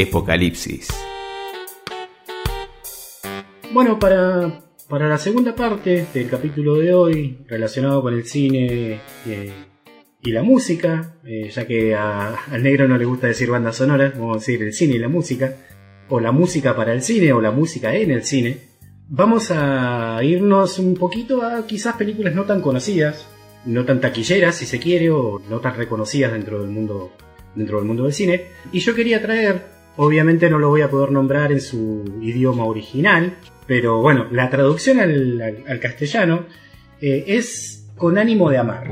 Epocalipsis. Bueno, para, para la segunda parte del capítulo de hoy, relacionado con el cine eh, y la música, eh, ya que al negro no le gusta decir banda sonora, vamos a decir el cine y la música, o la música para el cine, o la música en el cine, vamos a irnos un poquito a quizás películas no tan conocidas, no tan taquilleras si se quiere, o no tan reconocidas dentro del mundo, dentro del mundo del cine. Y yo quería traer, obviamente no lo voy a poder nombrar en su idioma original, pero bueno, la traducción al, castellano eh, es con ánimo de amar.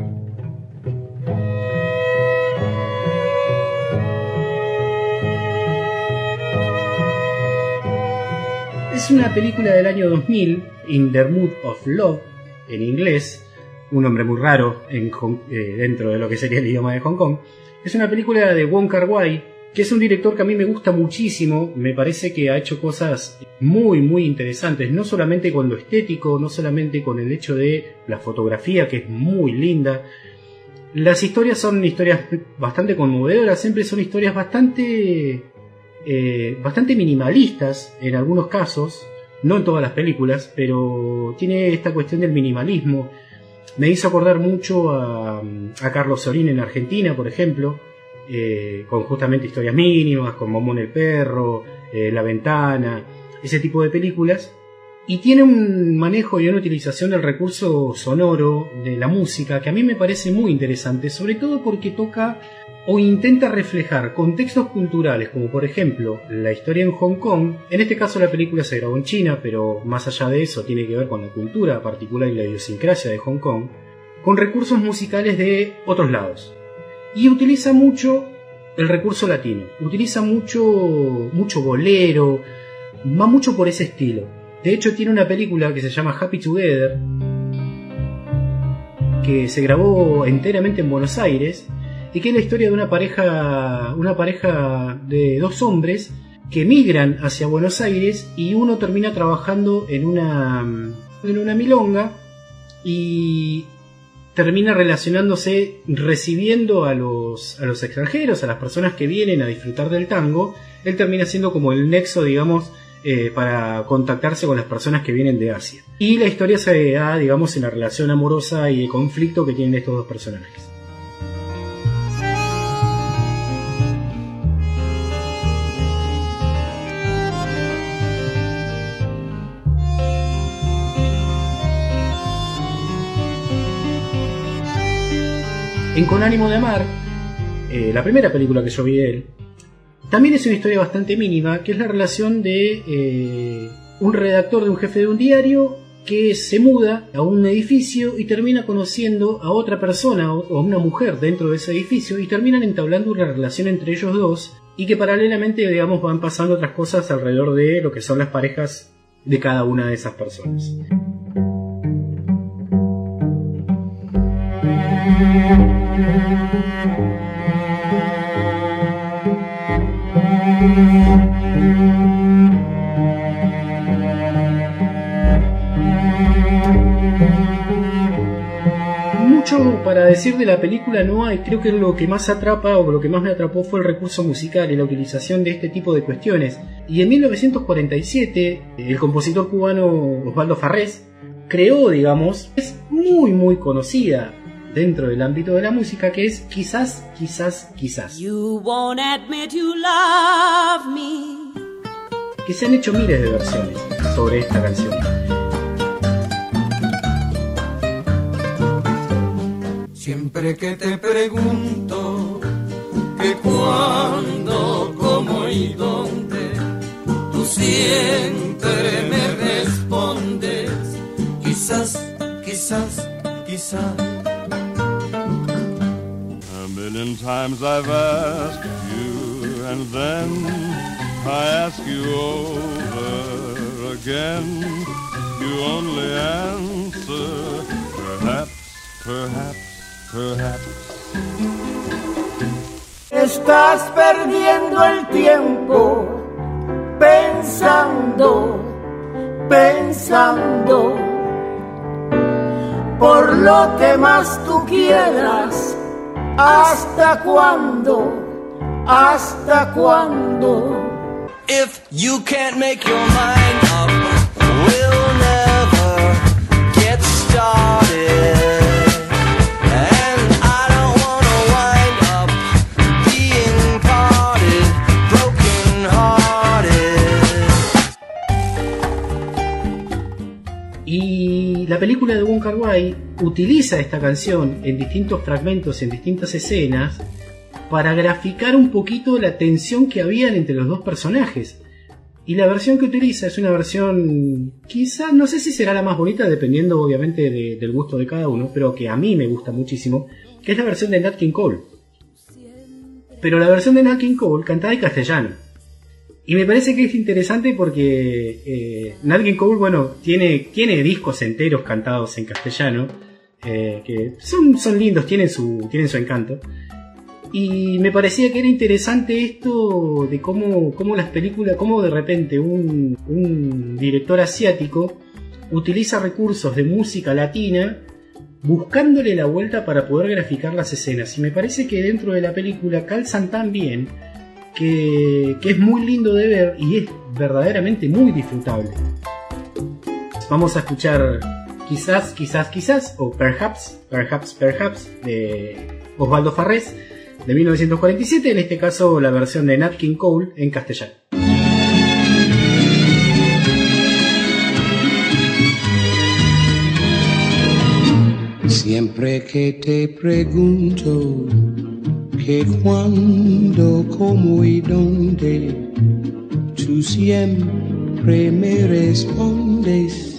Es una película del año 2000, In the Mood of Love, en inglés, un nombre muy raro en eh, dentro de lo que sería el idioma de Hong Kong. Es una película de Wong Kar Wai, que es un director que a mí me gusta muchísimo, me parece que ha hecho cosas muy muy interesantes, no solamente con lo estético, no solamente con el hecho de la fotografía que es muy linda. Las historias son historias bastante conmovedoras, siempre son historias bastante eh, bastante minimalistas en algunos casos, no en todas las películas, pero tiene esta cuestión del minimalismo. Me hizo acordar mucho a, a Carlos Sorín en Argentina, por ejemplo, eh, con justamente historias mínimas, con Momón el Perro, eh, La Ventana, ese tipo de películas. Y tiene un manejo y una utilización del recurso sonoro, de la música, que a mí me parece muy interesante, sobre todo porque toca o intenta reflejar contextos culturales, como por ejemplo la historia en Hong Kong. En este caso la película se grabó en China, pero más allá de eso tiene que ver con la cultura particular y la idiosincrasia de Hong Kong, con recursos musicales de otros lados. Y utiliza mucho el recurso latino, utiliza mucho, mucho bolero, va mucho por ese estilo. De hecho tiene una película que se llama Happy Together, que se grabó enteramente en Buenos Aires y que es la historia de una pareja, una pareja de dos hombres que migran hacia Buenos Aires y uno termina trabajando en una, en una milonga y termina relacionándose, recibiendo a los, a los extranjeros, a las personas que vienen a disfrutar del tango, él termina siendo como el nexo, digamos, eh, para contactarse con las personas que vienen de Asia. Y la historia se da, digamos, en la relación amorosa y de conflicto que tienen estos dos personajes. En Con ánimo de amar, eh, la primera película que yo vi de él, también es una historia bastante mínima, que es la relación de eh, un redactor de un jefe de un diario que se muda a un edificio y termina conociendo a otra persona o a una mujer dentro de ese edificio y terminan entablando una relación entre ellos dos y que paralelamente digamos van pasando otras cosas alrededor de lo que son las parejas de cada una de esas personas. Mucho para decir de la película no hay, creo que lo que más atrapa o lo que más me atrapó fue el recurso musical y la utilización de este tipo de cuestiones. Y en 1947, el compositor cubano Osvaldo Farrés creó, digamos, es muy muy conocida dentro del ámbito de la música, que es quizás, quizás, quizás. You won't admit you love me. Que se han hecho miles de versiones sobre esta canción. Siempre que te pregunto que cuándo, cómo y dónde, tú siempre me respondes, quizás, quizás, quizás. Million times I've asked you, and then I ask you over again. You only answer, perhaps, perhaps, perhaps. Estás perdiendo el tiempo pensando, pensando por lo que más tú quieras. ¿Hasta cuándo? ¿Hasta cuándo? If you can't make your mind up, we'll never get started. And I don't wanna wind up being parted, broken hearted. Y la película de Wong Kar Wai utiliza esta canción en distintos fragmentos, en distintas escenas, para graficar un poquito la tensión que había entre los dos personajes. Y la versión que utiliza es una versión, quizá, no sé si será la más bonita, dependiendo obviamente de- del gusto de cada uno, pero que a mí me gusta muchísimo, que es la versión de Nat King Cole. Pero la versión de Nat King Cole cantada en castellano. Y me parece que es interesante porque eh, Nat King Cole, bueno, tiene, tiene discos enteros cantados en castellano, eh, que son, son lindos, tienen su, tienen su encanto. Y me parecía que era interesante esto de cómo, cómo las películas, cómo de repente un, un director asiático utiliza recursos de música latina buscándole la vuelta para poder graficar las escenas. Y me parece que dentro de la película calzan tan bien que, que es muy lindo de ver y es verdaderamente muy disfrutable. Vamos a escuchar quizás, quizás, quizás, o perhaps, perhaps, perhaps, de Osvaldo Farrés, de 1947, en este caso la versión de Nat King Cole en castellano. Siempre que te pregunto que cuándo, cómo y dónde, tú siempre me respondes,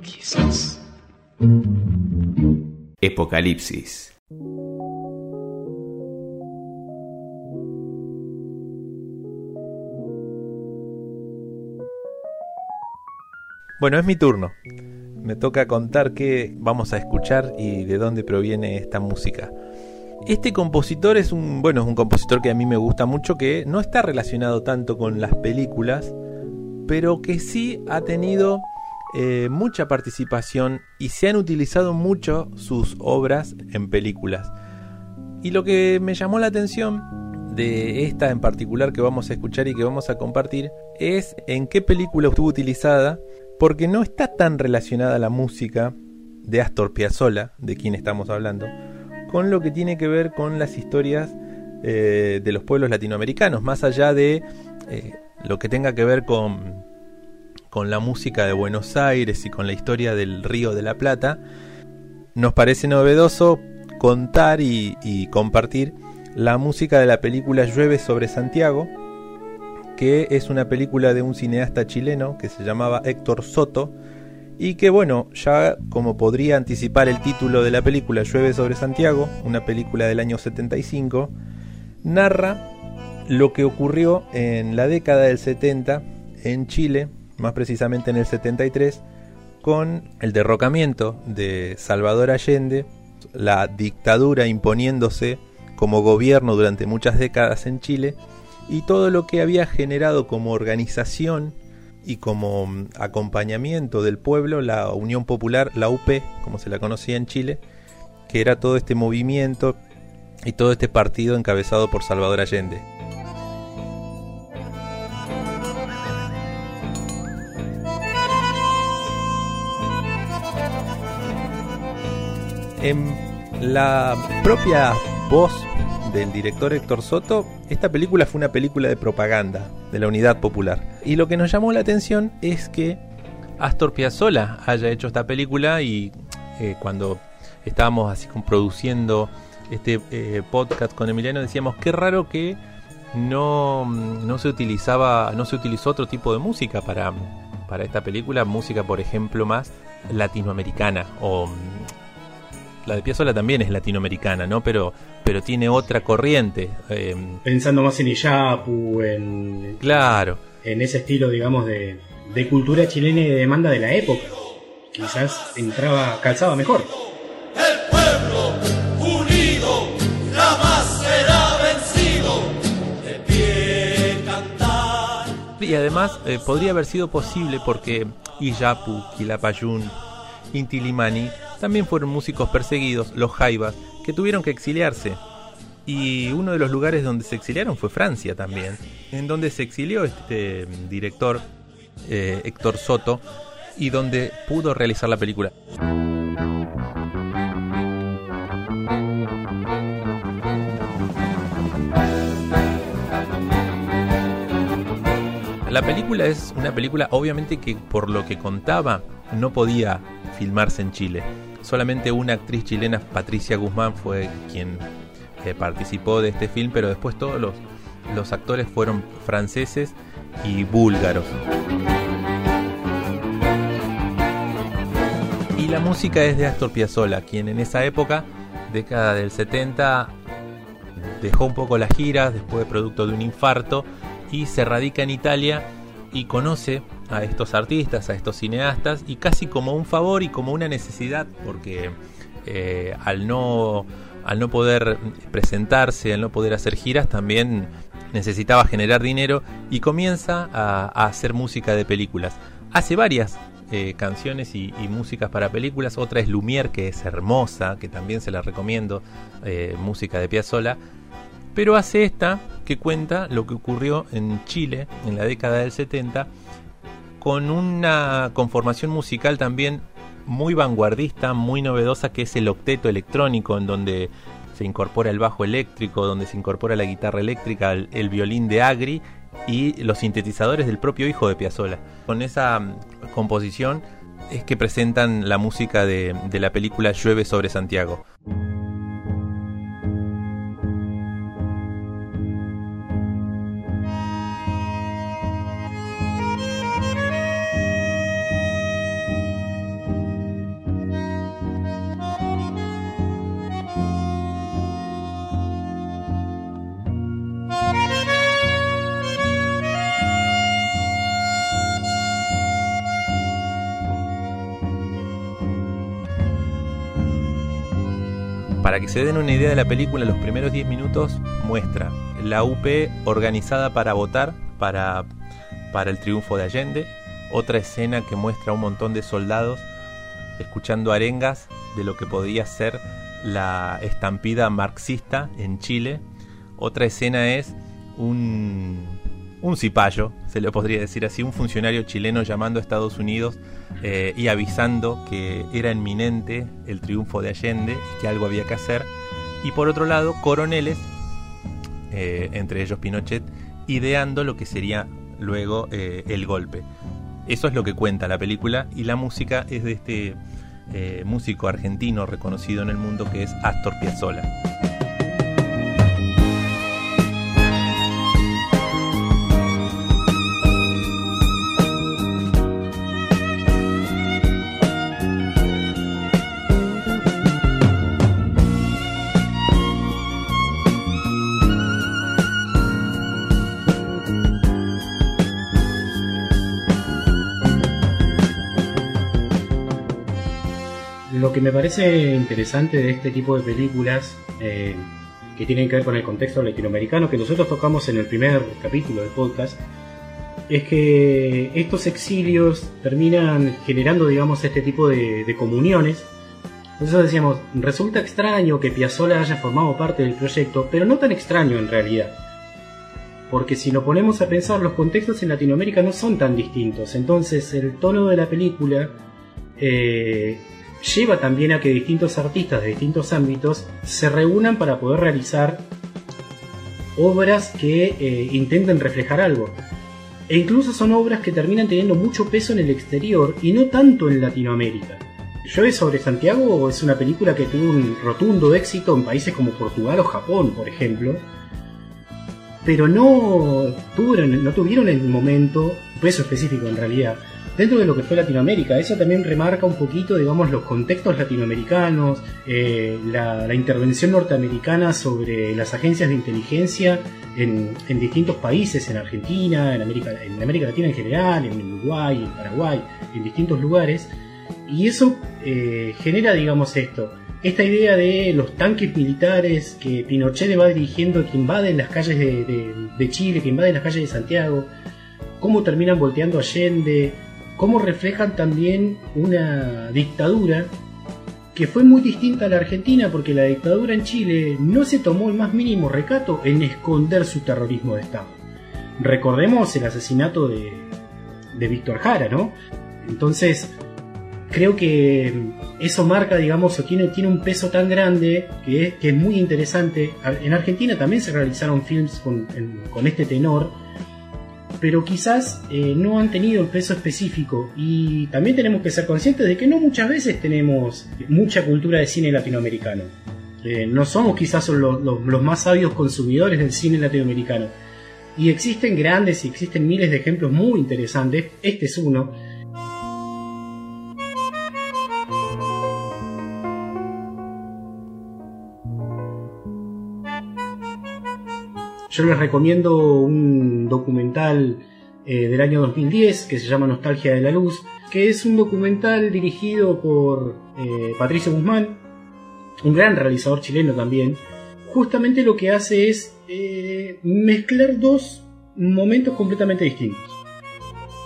Quizás. Epocalipsis. Bueno, es mi turno. Me toca contar qué vamos a escuchar y de dónde proviene esta música. Este compositor es un, bueno, es un compositor que a mí me gusta mucho que no está relacionado tanto con las películas, pero que sí ha tenido eh, mucha participación y se han utilizado mucho sus obras en películas. Y lo que me llamó la atención de esta en particular que vamos a escuchar y que vamos a compartir es en qué película estuvo utilizada, porque no está tan relacionada la música de Astor Piazzolla, de quien estamos hablando, con lo que tiene que ver con las historias eh, de los pueblos latinoamericanos, más allá de eh, lo que tenga que ver con, con la música de Buenos Aires y con la historia del Río de la Plata, nos parece novedoso contar y, y compartir la música de la película Llueve sobre Santiago, que es una película de un cineasta chileno que se llamaba Héctor Soto, y que bueno, ya como podría anticipar el título de la película Llueve sobre Santiago, una película del año 75, narra lo que ocurrió en la década del 70 en Chile, más precisamente en el 73, con el derrocamiento de Salvador Allende, la dictadura imponiéndose como gobierno durante muchas décadas en Chile, y todo lo que había generado como organización y como mm, acompañamiento del pueblo la Unión Popular, la UP, como se la conocía en Chile, que era todo este movimiento y todo este partido encabezado por Salvador Allende. En la propia voz del director Héctor Soto, esta película fue una película de propaganda de la Unidad Popular. Y lo que nos llamó la atención es que Astor Piazzolla haya hecho esta película y eh, cuando estábamos así produciendo este eh, podcast con Emiliano decíamos qué raro que no, no se utilizaba no se utilizó otro tipo de música para, para esta película música por ejemplo más latinoamericana o la de Piazzolla también es latinoamericana, ¿no? Pero, pero tiene otra corriente. eh, Pensando más en Iyapu, en, claro. en ese estilo, digamos, de, de cultura chilena y de demanda de la época. Quizás entraba, calzaba mejor. El pueblo unido jamás será vencido. De pie cantar. Y además eh, podría haber sido posible porque Iyapu, Quilapayún, Inti Limani también fueron músicos perseguidos, los Jaivas, que tuvieron que exiliarse. Y uno de los lugares donde se exiliaron fue Francia también, en donde se exilió este mm, director eh, Héctor Soto y donde pudo realizar la película. La película es una película obviamente que por lo que contaba no podía filmarse en Chile. Solamente una actriz chilena, Patricia Guzmán, fue quien eh, participó de este film, pero después todos los, actores fueron franceses y búlgaros. Y la música es de Astor Piazzolla, quien en esa época, década del 70, dejó un poco las giras después de producto de un infarto y se radica en Italia y conoce a estos artistas, a estos cineastas y casi como un favor y como una necesidad porque eh, al no al no poder presentarse, al no poder hacer giras también necesitaba generar dinero y comienza a, hacer música de películas. Hace varias eh, canciones y, y, músicas para películas. Otra es Lumière, que es hermosa, que también se la recomiendo, eh, música de Piazzolla. Pero hace esta que cuenta lo que ocurrió en Chile en la década del 70 con una conformación musical también muy vanguardista, muy novedosa, que es el octeto electrónico, en donde se incorpora el bajo eléctrico, donde se incorpora la guitarra eléctrica, el, violín de Agri y los sintetizadores del propio hijo de Piazzolla. Con esa composición es que presentan la música de, de la película Llueve sobre Santiago. Para que se den una idea de la película, los primeros 10 minutos muestra la UP organizada para votar para, para el triunfo de Allende. Otra escena que muestra un montón de soldados escuchando arengas de lo que podía ser la estampida marxista en Chile. Otra escena es un, un cipayo, se le podría decir así, un funcionario chileno llamando a Estados Unidos eh, y avisando que era inminente el triunfo de Allende que algo había que hacer. Y por otro lado, coroneles, eh, entre ellos Pinochet, ideando lo que sería luego eh, el golpe. Eso es lo que cuenta la película y la música es de este músico argentino reconocido en el mundo que es Astor Piazzolla. Lo que me parece interesante de este tipo de películas eh, que tienen que ver con el contexto latinoamericano que nosotros tocamos en el primer capítulo del podcast es que estos exilios terminan generando, digamos, este tipo de, comuniones. Entonces decíamos, resulta extraño que Piazzolla haya formado parte del proyecto, pero no tan extraño en realidad. Porque si nos ponemos a pensar, los contextos en Latinoamérica no son tan distintos. Entonces el tono de la película eh, lleva también a que distintos artistas de distintos ámbitos se reúnan para poder realizar obras que eh, intenten reflejar algo. E incluso son obras que terminan teniendo mucho peso en el exterior y no tanto en Latinoamérica. Llueve sobre Santiago es una película que tuvo un rotundo éxito en países como Portugal o Japón, por ejemplo, pero no tuvieron, no tuvieron el momento peso específico en realidad dentro de lo que fue Latinoamérica. Eso también remarca un poquito, digamos, los contextos latinoamericanos, eh, la, la, intervención norteamericana sobre las agencias de inteligencia en, en, distintos países, en Argentina, en América, en América Latina en general, en Uruguay, en Paraguay, en distintos lugares. Y eso eh, genera, digamos, esto. Esta idea de los tanques militares que Pinochet va dirigiendo, que invaden las calles de, de, de Chile, que invaden las calles de Santiago, cómo terminan volteando Allende, cómo reflejan también una dictadura que fue muy distinta a la Argentina porque la dictadura en Chile no se tomó el más mínimo recato en esconder su terrorismo de Estado. Recordemos el asesinato de, de Víctor Jara, ¿no? Entonces, creo que eso marca, digamos, o tiene, tiene un peso tan grande que es, que es muy interesante. En Argentina también se realizaron films con, con este tenor, pero quizás eh, no han tenido el peso específico y también tenemos que ser conscientes de que no muchas veces tenemos mucha cultura de cine latinoamericano. Eh, no somos quizás los, los, los, más sabios consumidores del cine latinoamericano. Y existen grandes y existen miles de ejemplos muy interesantes. Este es uno. Yo les recomiendo un documental eh, del año 2010 que se llama Nostalgia de la Luz, que es un documental dirigido por eh, Patricio Guzmán, un gran realizador chileno también. Justamente lo que hace es eh, mezclar dos momentos completamente distintos.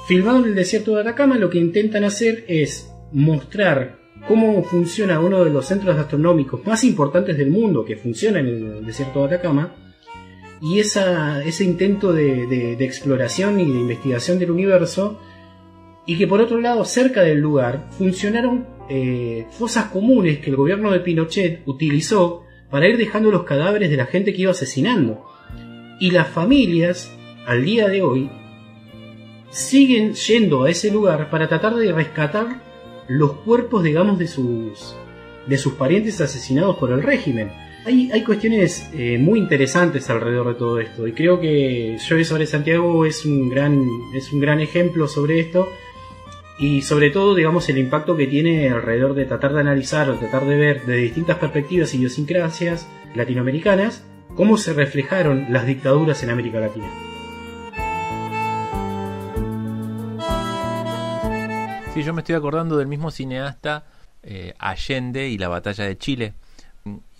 Filmado en el desierto de Atacama, lo que intentan hacer es mostrar cómo funciona uno de los centros astronómicos más importantes del mundo que funciona en el desierto de Atacama, y esa, ese intento de, exploración y de investigación del universo, y que por otro lado, cerca del lugar, funcionaron eh, fosas comunes que el gobierno de Pinochet utilizó para ir dejando los cadáveres de la gente que iba asesinando. Y las familias, al día de hoy, siguen yendo a ese lugar para tratar de rescatar los cuerpos, digamos, de sus, de sus parientes asesinados por el régimen hay, cuestiones eh, muy interesantes alrededor de todo esto y creo que Llueve sobre Santiago es un gran, es un gran ejemplo sobre esto y sobre todo digamos el impacto que tiene alrededor de tratar de analizar o tratar de ver de distintas perspectivas idiosincrasias latinoamericanas cómo se reflejaron las dictaduras en América Latina. Sí, yo me estoy acordando del mismo cineasta eh, Allende y la batalla de Chile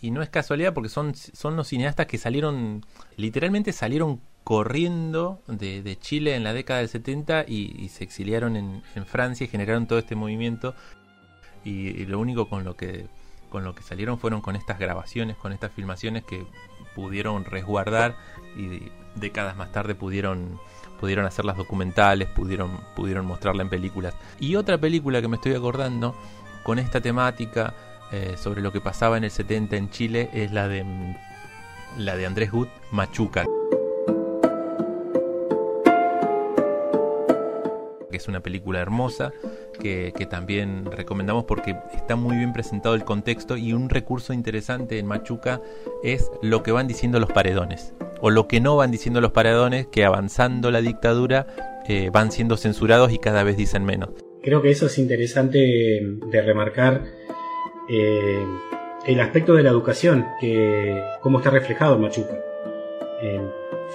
y no es casualidad porque son, son los cineastas que salieron, literalmente salieron corriendo de, de Chile en la década del 70 y, se exiliaron en, en, Francia y generaron todo este movimiento. Y, lo único con lo que con lo que salieron fueron con estas grabaciones, con estas filmaciones que pudieron resguardar y décadas más tarde pudieron pudieron hacer las documentales, pudieron pudieron mostrarla en películas. Y otra película que me estoy acordando con esta temática eh, sobre lo que pasaba en el 70 en Chile es la de la de Andrés Gut, Machuca. Que es una película hermosa, que, que también recomendamos porque está muy bien presentado el contexto y un recurso interesante en Machuca es lo que van diciendo los paredones, o lo que no van diciendo los paredones, que avanzando la dictadura eh, van siendo censurados y cada vez dicen menos. Creo que eso es interesante de remarcar eh, el aspecto de la educación, que cómo está reflejado en Machuca. Eh,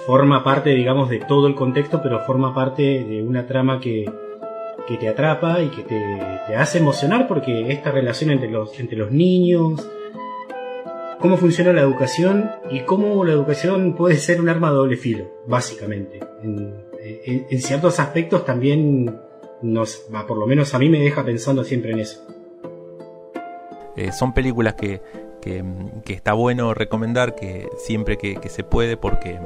forma parte, digamos, de todo el contexto, pero forma parte de una trama que, que te atrapa y que te, hace emocionar porque esta relación entre los, entre los niños, cómo funciona la educación y cómo la educación puede ser un arma de doble filo, básicamente. En, en, en ciertos aspectos también nos, por lo menos a mí me deja pensando siempre en eso. Eh, son películas que, que, está bueno recomendar que siempre que, se puede porque,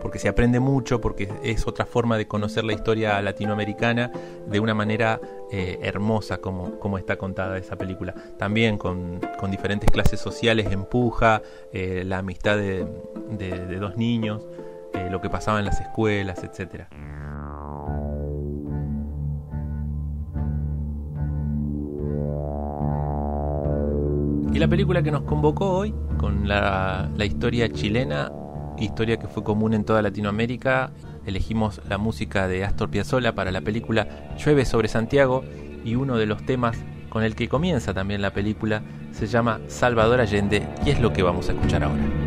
porque se aprende mucho, porque es otra forma de conocer la historia latinoamericana de una manera eh, hermosa como, como está contada esa película. También con, con diferentes clases sociales empuja eh, la amistad de, de, de dos niños, eh, lo que pasaba en las escuelas, etcétera. Y la película que nos convocó hoy, con la, historia chilena, historia que fue común en toda Latinoamérica, elegimos la música de Astor Piazzolla para la película Llueve sobre Santiago y uno de los temas con el que comienza también la película se llama Salvador Allende y es lo que vamos a escuchar ahora.